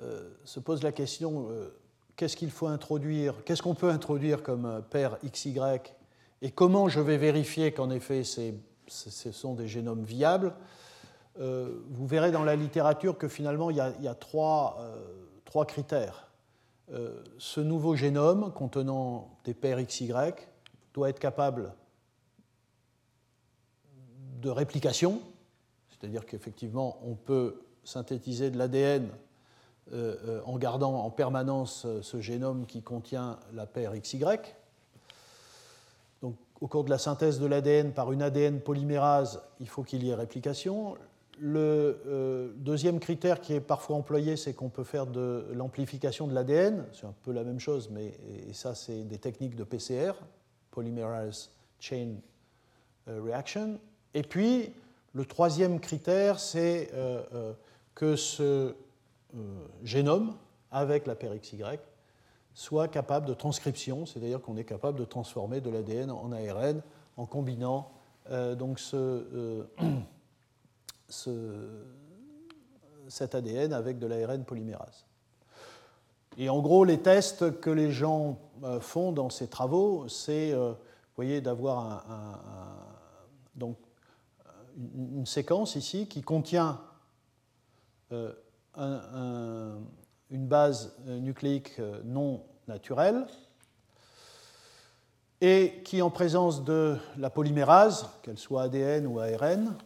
euh, se posent la question euh, qu'est-ce qu'il faut introduire, qu'est-ce qu'on peut introduire comme paire XY et comment je vais vérifier qu'en effet ce sont des génomes viables, euh, vous verrez dans la littérature que finalement il y a, trois, euh, critères. Euh, ce nouveau génome contenant des paires XY doit être capable de réplication, c'est-à-dire qu'effectivement on peut synthétiser de l'ADN en gardant en permanence ce génome qui contient la paire XY. Donc, au cours de la synthèse de l'ADN par une ADN polymérase, il faut qu'il y ait réplication. Le euh, deuxième critère qui est parfois employé, c'est qu'on peut faire de l'amplification de l'ADN. C'est un peu la même chose, mais ça, c'est des techniques de PCR, Polymerase Chain euh, Reaction. Et puis, le troisième critère, c'est euh, que ce génome, avec la paire XY, soit capable de transcription, c'est-à-dire qu'on est capable de transformer de l'ADN en ARN en combinant donc ce cet ADN avec de l'ARN polymérase. Et en gros, les tests que les gens euh, font dans ces travaux, c'est, euh, d'avoir une, séquence ici qui contient euh, une base nucléique non naturelle et qui, en présence de la polymérase, qu'elle soit ADN ou ARN,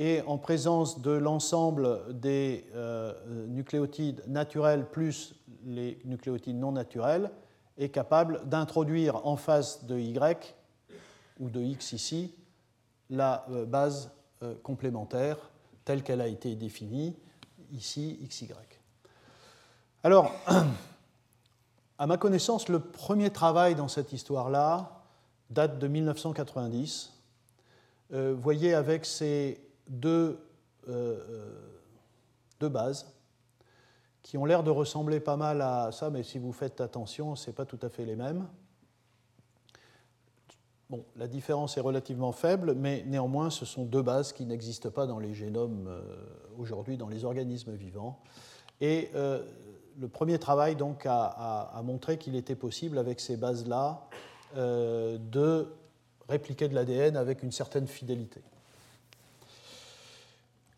et en présence de l'ensemble des euh, nucléotides naturels plus les nucléotides non naturels, est capable d'introduire en face de Y ou de X ici la euh, base euh, complémentaire telle qu'elle a été définie, ici XY. Alors, [clears throat] à ma connaissance, le premier travail dans cette histoire-là date de 1990. vous voyez avec ces deux, euh, euh, bases qui ont l'air de ressembler pas mal à ça, mais si vous faites attention, ce n'est pas tout à fait les mêmes. Bon, la différence est relativement faible, mais néanmoins, ce sont deux bases qui n'existent pas dans les génomes euh, aujourd'hui, dans les organismes vivants. Et le premier travail donc a, montré qu'il était possible, avec ces bases-là, de répliquer de l'ADN avec une certaine fidélité.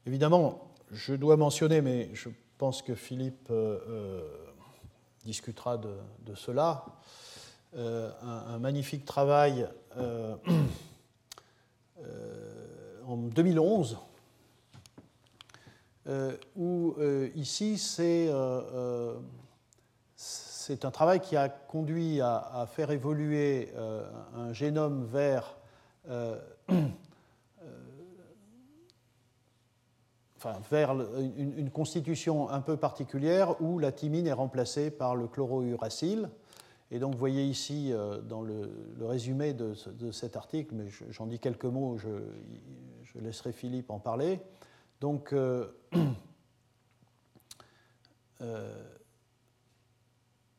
Évidemment, je dois mentionner, mais je pense que Philippe euh, euh, discutera de, cela, euh, un, magnifique travail [clears throat] en 2011, où ici c'est un travail qui a conduit à, à faire évoluer un génome vers [clears throat] vers une, constitution un peu particulière où la thymine est remplacée par le chlorouracile. Et donc, vous voyez ici euh, dans le, résumé de, cet article, mais j'en dis quelques mots, je, laisserai Philippe en parler. Donc, euh, [clears throat] euh,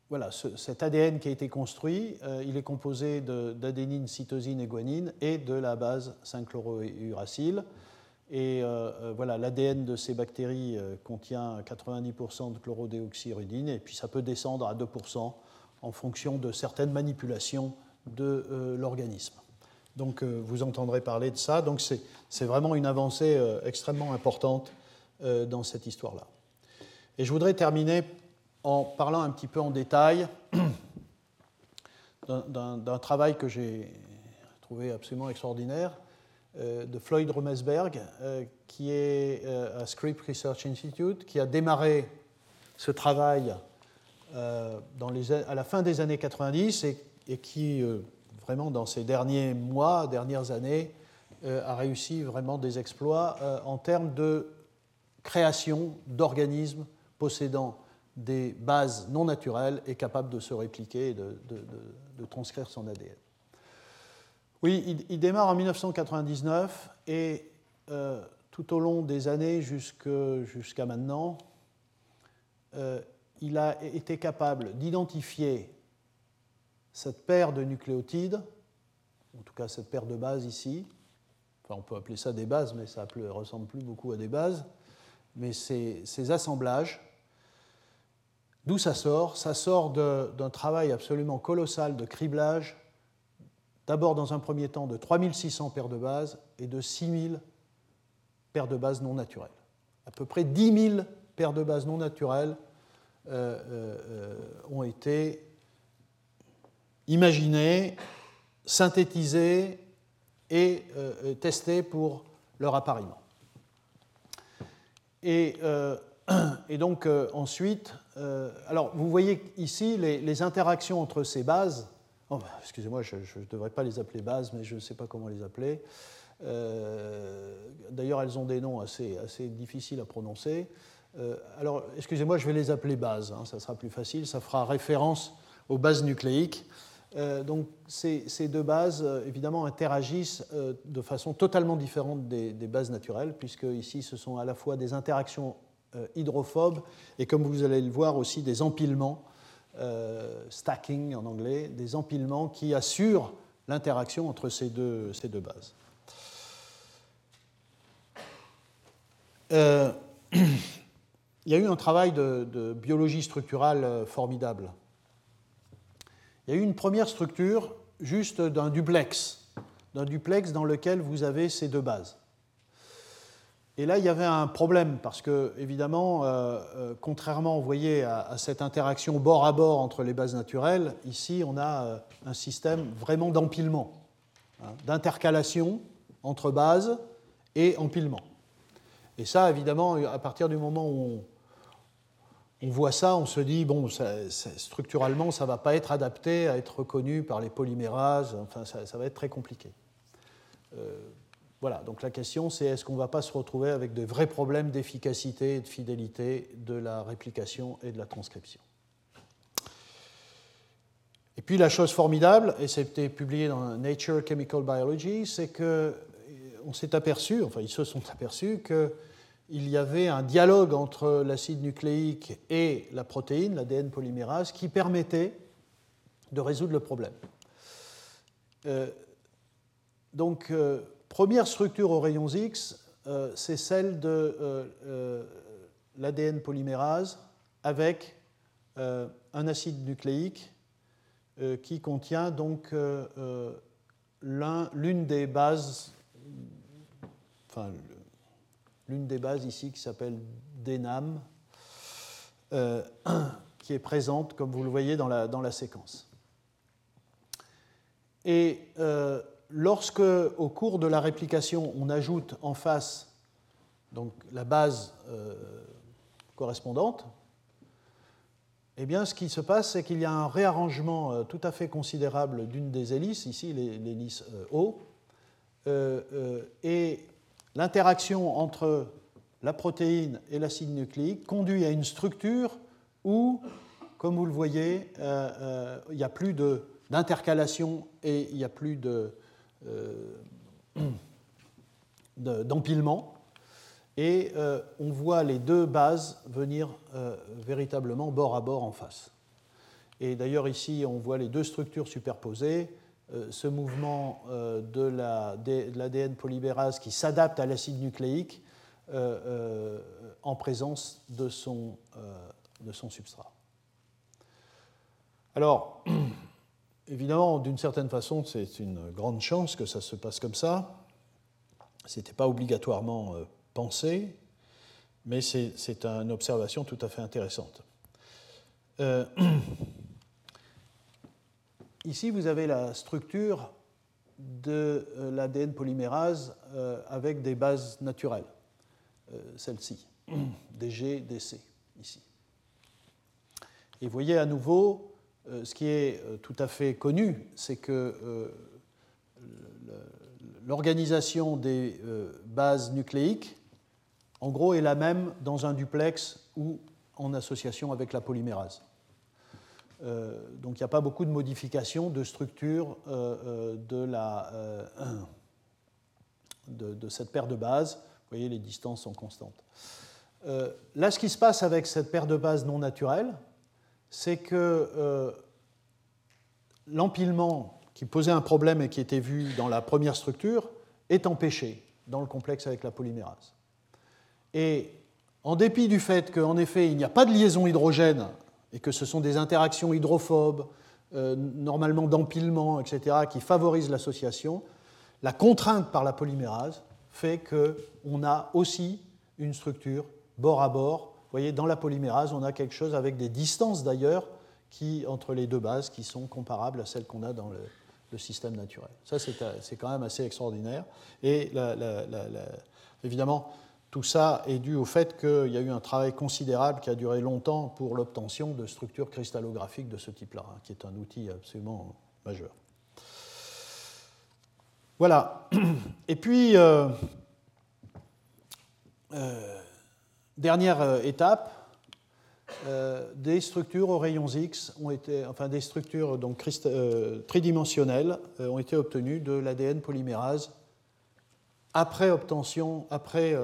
voilà, cet ADN qui a été construit, il est composé d'adénine, cytosine et guanine et de la base 5-chlorouracile. Et euh, euh, voilà, l'ADN de ces bactéries euh, contient 90% de chlorodéoxyrudine, et puis ça peut descendre à 2% en fonction de certaines manipulations de l'organisme. Donc vous entendrez parler de ça. Donc c'est vraiment une avancée extrêmement importante dans cette histoire-là. Et je voudrais terminer en parlant un petit peu en détail [clears throat] d'un travail que j'ai trouvé absolument extraordinaire de Floyd Romesberg, euh, qui est euh, à Script Research Institute, qui a démarré ce travail à la fin des années 90 et, qui, vraiment, dans ces derniers mois, dernières années, a réussi vraiment des exploits en termes de création d'organismes possédant des bases non naturelles et capables de se répliquer et de, transcrire son ADN. Oui, il, démarre en 1999 et euh, tout au long des années jusqu'à maintenant, euh, il a été capable d'identifier cette paire de nucléotides, en tout cas cette paire de bases ici, enfin on peut appeler ça des bases, mais ça ne ressemble plus beaucoup à des bases, mais ces, ces assemblages, d'où ça sort? Ça sort d'un travail absolument colossal de criblage d'abord dans un premier temps de 3600 paires de bases et de 6000 paires de bases non naturelles. À peu près 10 000 paires de bases non naturelles euh, euh, ont été imaginées, synthétisées et euh, testées pour leur appariement. Et, [clears throat] donc ensuite, alors vous voyez ici les interactions entre ces bases Oh, bah, excusez-moi, je ne devrais pas les appeler bases, mais je ne sais pas comment les appeler. Euh, d'ailleurs, elles ont des noms assez, assez difficiles à prononcer. Euh, alors, excusez-moi, je vais les appeler bases, hein, ça sera plus facile, ça fera référence aux bases nucléiques. Euh, donc, ces, deux bases, évidemment, interagissent de façon totalement différente des, des, bases naturelles, puisque ici, ce sont à la fois des interactions hydrophobes et, comme vous allez le voir, aussi des empilements euh, stacking en anglais, des empilements qui assurent l'interaction entre ces deux, bases. Euh, [clears throat] il y a eu un travail de, biologie structurale euh, formidable. Il y a eu une première structure juste d'un duplex, d'un duplex dans lequel vous avez ces deux bases. Et là, il y avait un problème, parce que, évidemment, euh, euh, contrairement, vous voyez, à, cette interaction bord à bord entre les bases naturelles, ici, on a euh, un système vraiment d'empilement, hein, d'intercalation entre bases et empilement. Et ça, évidemment, à partir du moment où on, voit ça, on se dit, bon, structurellement, ça ne va pas être adapté à être reconnu par les polymérases, enfin, ça, va être très compliqué. Voilà, donc la question c'est est-ce qu'on ne va pas se retrouver avec de vrais problèmes d'efficacité et de fidélité de la réplication et de la transcription. Et puis la chose formidable, et c'était publié dans Nature Chemical Biology, c'est qu'on euh, s'est aperçu, enfin ils se sont aperçus qu'il y avait un dialogue entre l'acide nucléique et la protéine, l'ADN polymérase, qui permettait de résoudre le problème. Euh, donc, euh, Première structure aux rayons X, euh, c'est celle de euh, euh, l'ADN polymérase avec un acide nucléique qui contient donc l'une des bases, enfin l'une des bases ici qui s'appelle DNAM, qui est présente, comme vous le voyez, dans la, dans la séquence. Et lorsque, au cours de la réplication, on ajoute en face donc, la base euh, correspondante, eh bien, ce qui se passe, c'est qu'il y a un réarrangement euh, tout à fait considérable d'une des hélices, ici l'hélice euh, O, et l'interaction entre la protéine et l'acide nucléique conduit à une structure où, comme vous le voyez, il n'y a plus d'intercalation et il n'y a plus de, d'empilement. Et euh, on voit les deux bases venir euh, véritablement bord à bord en face. Et d'ailleurs ici, on voit les deux structures superposées, ce mouvement de l'ADN polymérase qui s'adapte à l'acide nucléique en présence de son, de son substrat. Alors, [clears throat] Évidemment, d'une certaine façon, c'est une grande chance que ça se passe comme ça. Ce n'était pas obligatoirement euh, pensé, mais c'est une observation tout à fait intéressante. Euh, [clears throat] ici, vous avez la structure de euh, l'ADN polymérase avec des bases naturelles, celle-ci, [clears throat] DG, DC, ici. Et vous voyez à nouveau ce qui est euh, tout à fait connu, c'est que euh, l'organisation des bases nucléiques, en gros, est la même dans un duplex ou en association avec la polymérase. donc il n'y a pas beaucoup de modifications de structure de, de, cette paire de bases. Vous voyez, les distances sont constantes. là, ce qui se passe avec cette paire de bases non naturelles, c'est que l'empilement qui posait un problème et qui était vu dans la première structure est empêché dans le complexe avec la polymérase. Et en dépit du fait qu'en effet il n'y a pas de liaison hydrogène et que ce sont des interactions hydrophobes, euh, normalement d'empilement, etc., qui favorisent l'association, la contrainte par la polymérase fait qu'on a aussi une structure bord à bord. Voyez, dans la polymérase, on a quelque chose avec des distances d'ailleurs entre les deux bases qui sont comparables à celles qu'on a dans le, système naturel. Ça, c'est quand même assez extraordinaire. Et évidemment, tout ça est dû au fait qu'il y a eu un travail considérable qui a duré longtemps pour l'obtention de structures cristallographiques de ce type-là, hein, qui est un outil absolument majeur. Voilà. [clears throat] Et puis, euh, euh, dernière euh, étape, euh, des structures aux rayons X ont été, enfin des structures donc, euh, tridimensionnelles ont été obtenues de l'ADN polymérase après obtention, après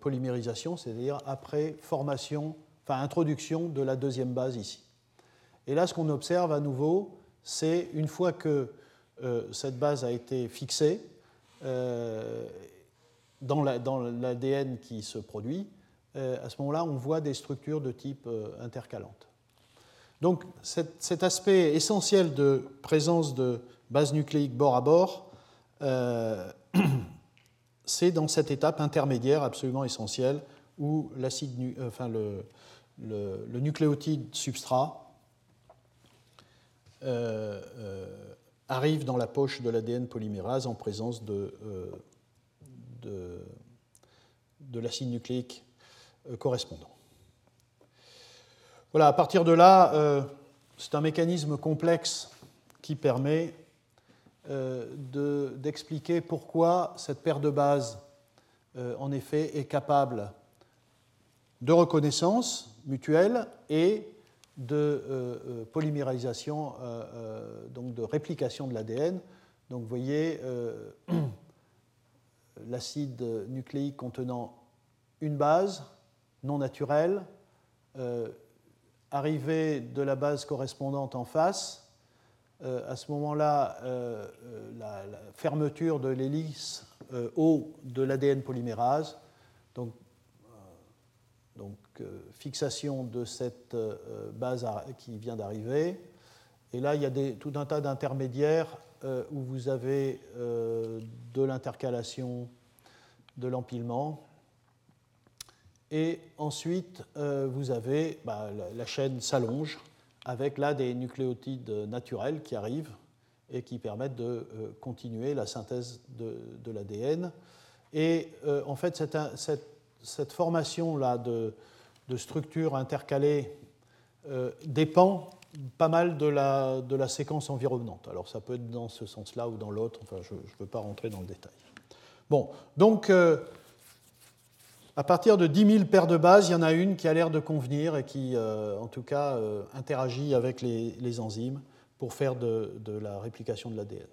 polymérisation, c'est-à-dire après formation, enfin introduction de la deuxième base ici. Et là, ce qu'on observe à nouveau, c'est une fois que cette base a été fixée dans l'ADN qui se produit, à ce moment-là, on voit des structures de type euh, intercalante. Donc cet, aspect essentiel de présence de base nucléique bord à bord, euh, [clears throat] c'est dans cette étape intermédiaire absolument essentielle où l'acide, enfin le, nucléotide substrat arrive dans la poche de l'ADN polymérase en présence de l'acide nucléique euh, correspondant. Voilà, à partir de là, euh, c'est un mécanisme complexe qui permet euh, d'expliquer pourquoi cette paire de bases, en effet, est capable de reconnaissance mutuelle et de polymérisation, donc de réplication de l'ADN. Donc vous voyez [clears throat] l'acide nucléique contenant une base non naturel, euh, arrivé de la base correspondante en face, euh, à ce moment-là, euh, la, fermeture de l'hélice haut de l'ADN polymérase, donc, fixation de cette base qui vient d'arriver. Et là, il y a tout un tas d'intermédiaires où vous avez de l'intercalation, de l'empilement, et ensuite, euh, vous avez, bah, la, chaîne s'allonge avec là des nucléotides naturels qui arrivent et qui permettent de euh, continuer la synthèse de, l'ADN. Et euh, en fait, cette, cette, formation-là de, de structures intercalées dépend pas mal de la, de la, séquence environnante. Alors ça peut être dans ce sens-là ou dans l'autre, enfin je ne veux pas rentrer dans le détail. Bon, donc à partir de 10 000 paires de bases, il y en a une qui a l'air de convenir et qui, euh, en tout cas, euh, interagit avec les, enzymes pour faire de, la réplication de l'ADN.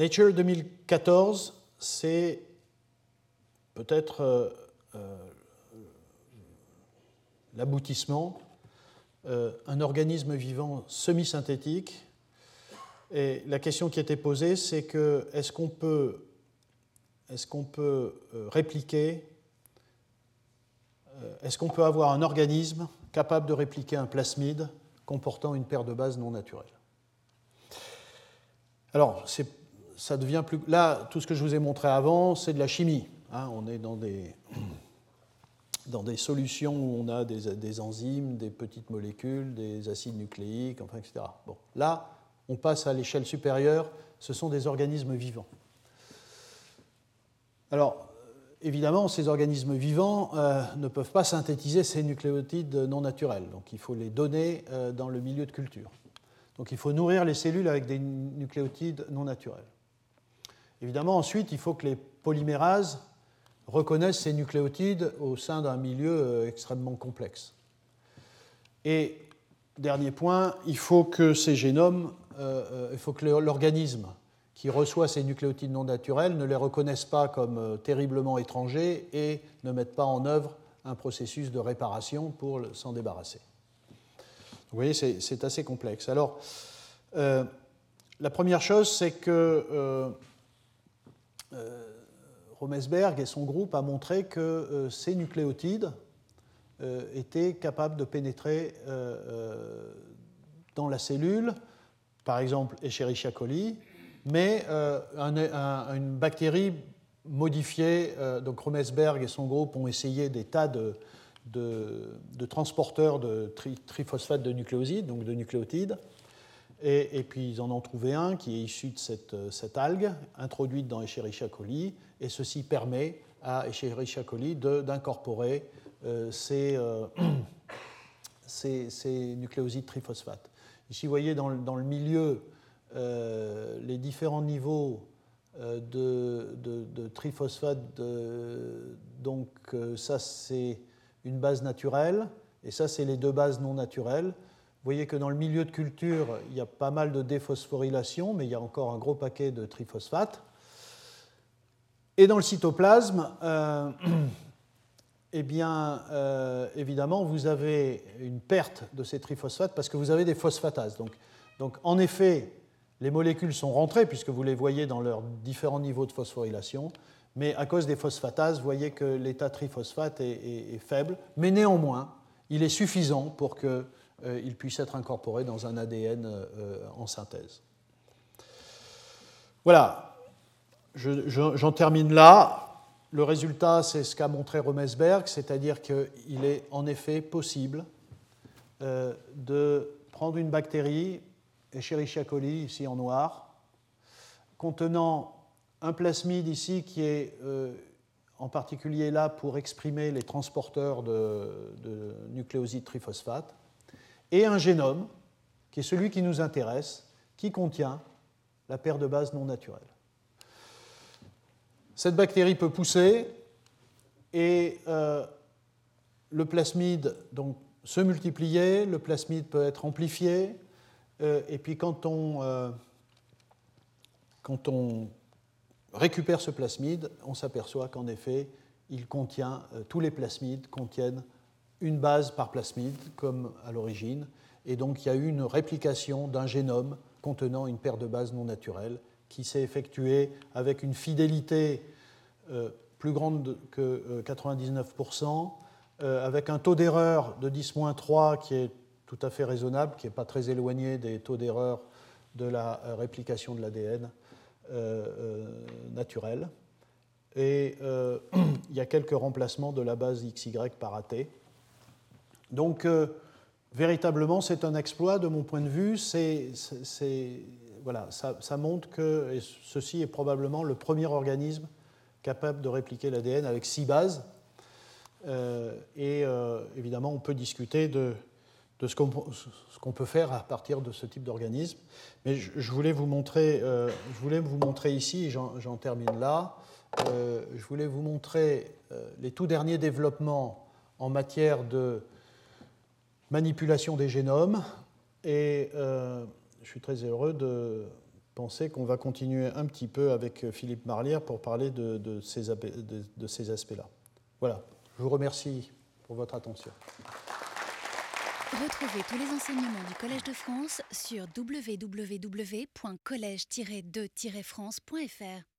Nature 2014, c'est peut-être euh, l'aboutissement, un organisme vivant semi-synthétique. Et la question qui était posée, c'est que est-ce qu'on peut est-ce qu'on peut euh, répliquer, euh, est-ce qu'on peut avoir un organisme capable de répliquer un plasmide comportant une paire de bases non naturelles? Alors, ça devient plus. Là, tout ce que je vous ai montré avant, c'est de la chimie. Hein. on est dans des, [clears throat] solutions où on a des, enzymes, des petites molécules, des acides nucléiques, enfin, etc. Là, on passe à l'échelle supérieure, ce sont des organismes vivants. Alors, évidemment, ces organismes vivants euh, ne peuvent pas synthétiser ces nucléotides non naturels, donc il faut les donner euh, dans le milieu de culture. Donc il faut nourrir les cellules avec des nucléotides non naturels. Évidemment, ensuite, il faut que les polymérases reconnaissent ces nucléotides au sein d'un milieu euh, extrêmement complexe. Et dernier point, il faut que ces génomes, il faut que l'organisme qui reçoit ces nucléotides non naturels ne les reconnaisse pas comme terriblement étrangers et ne mette pas en œuvre un processus de réparation pour s'en débarrasser. Vous voyez, c'est assez complexe. Alors, la première chose, c'est que euh, Romesberg et son groupe a montré que euh, ces nucléotides euh, étaient capables de pénétrer dans la cellule, par exemple Escherichia coli, mais une bactérie modifiée, donc Romesberg et son groupe ont essayé des tas de, transporteurs de triphosphate de nucléosides, donc de nucléotides, et, puis ils en ont trouvé un qui est issu de cette, euh, algue introduite dans Escherichia coli, et ceci permet à Escherichia coli d'incorporer euh, euh, [clears throat] ces, nucléosides triphosphate. Ici, vous voyez dans le milieu les différents niveaux de, de, de, triphosphate. donc ça, c'est une base naturelle, et ça, c'est les deux bases non naturelles. Vous voyez que dans le milieu de culture, il y a pas mal de déphosphorylation, mais il y a encore un gros paquet de triphosphate. Et dans le cytoplasme, euh, [clears throat] eh bien, euh, évidemment, vous avez une perte de ces triphosphates parce que vous avez des phosphatases. Donc, en effet, les molécules sont rentrées puisque vous les voyez dans leurs différents niveaux de phosphorylation, mais à cause des phosphatases, vous voyez que l'état triphosphate est faible, mais néanmoins, il est suffisant pour que euh, puisse être incorporé dans un ADN euh, en synthèse. Voilà, j'en termine là. Le résultat, c'est ce qu'a montré Romesberg, c'est-à-dire qu'il est en effet possible euh, de prendre une bactérie, Escherichia coli, ici en noir, contenant un plasmide ici qui est en particulier là pour exprimer les transporteurs de, de nucléosides triphosphate, et un génome, qui est celui qui nous intéresse, qui contient la paire de bases non naturelles. Cette bactérie peut pousser et euh, le plasmide donc, se multiplier, le plasmide peut être amplifié, euh, et puis quand on, euh, quand on récupère ce plasmide, on s'aperçoit qu'en effet, il contient, tous les plasmides contiennent une base par plasmide, comme à l'origine, et donc il y a eu une réplication d'un génome contenant une paire de bases non naturelles qui s'est effectuée avec une fidélité euh, plus grande que 99%, euh, euh, avec un taux d'erreur de 10-3 qui est tout à fait raisonnable, qui n'est pas très éloigné des taux d'erreur de la réplication de l'ADN naturel. Et [clears throat] il y a quelques remplacements de la base XY par AT. Donc, euh, véritablement, c'est un exploit de mon point de vue. Voilà, ça, montre que ceci est probablement le premier organisme capable de répliquer l'ADN avec six bases. Euh, et euh, évidemment, on peut discuter de, ce, qu'on, peut faire à partir de ce type d'organisme. Mais je, voulais vous montrer, je voulais vous montrer ici, j'en, termine là, je voulais vous montrer les tout derniers développements en matière de manipulation des génomes. Et euh, je suis très heureux de penser qu'on va continuer un petit peu avec Philippe Marlière pour parler de, de ces, de ces aspects-là. Voilà, je vous remercie pour votre attention. Retrouvez tous les enseignements du Collège de France sur www.collège-2-france.fr.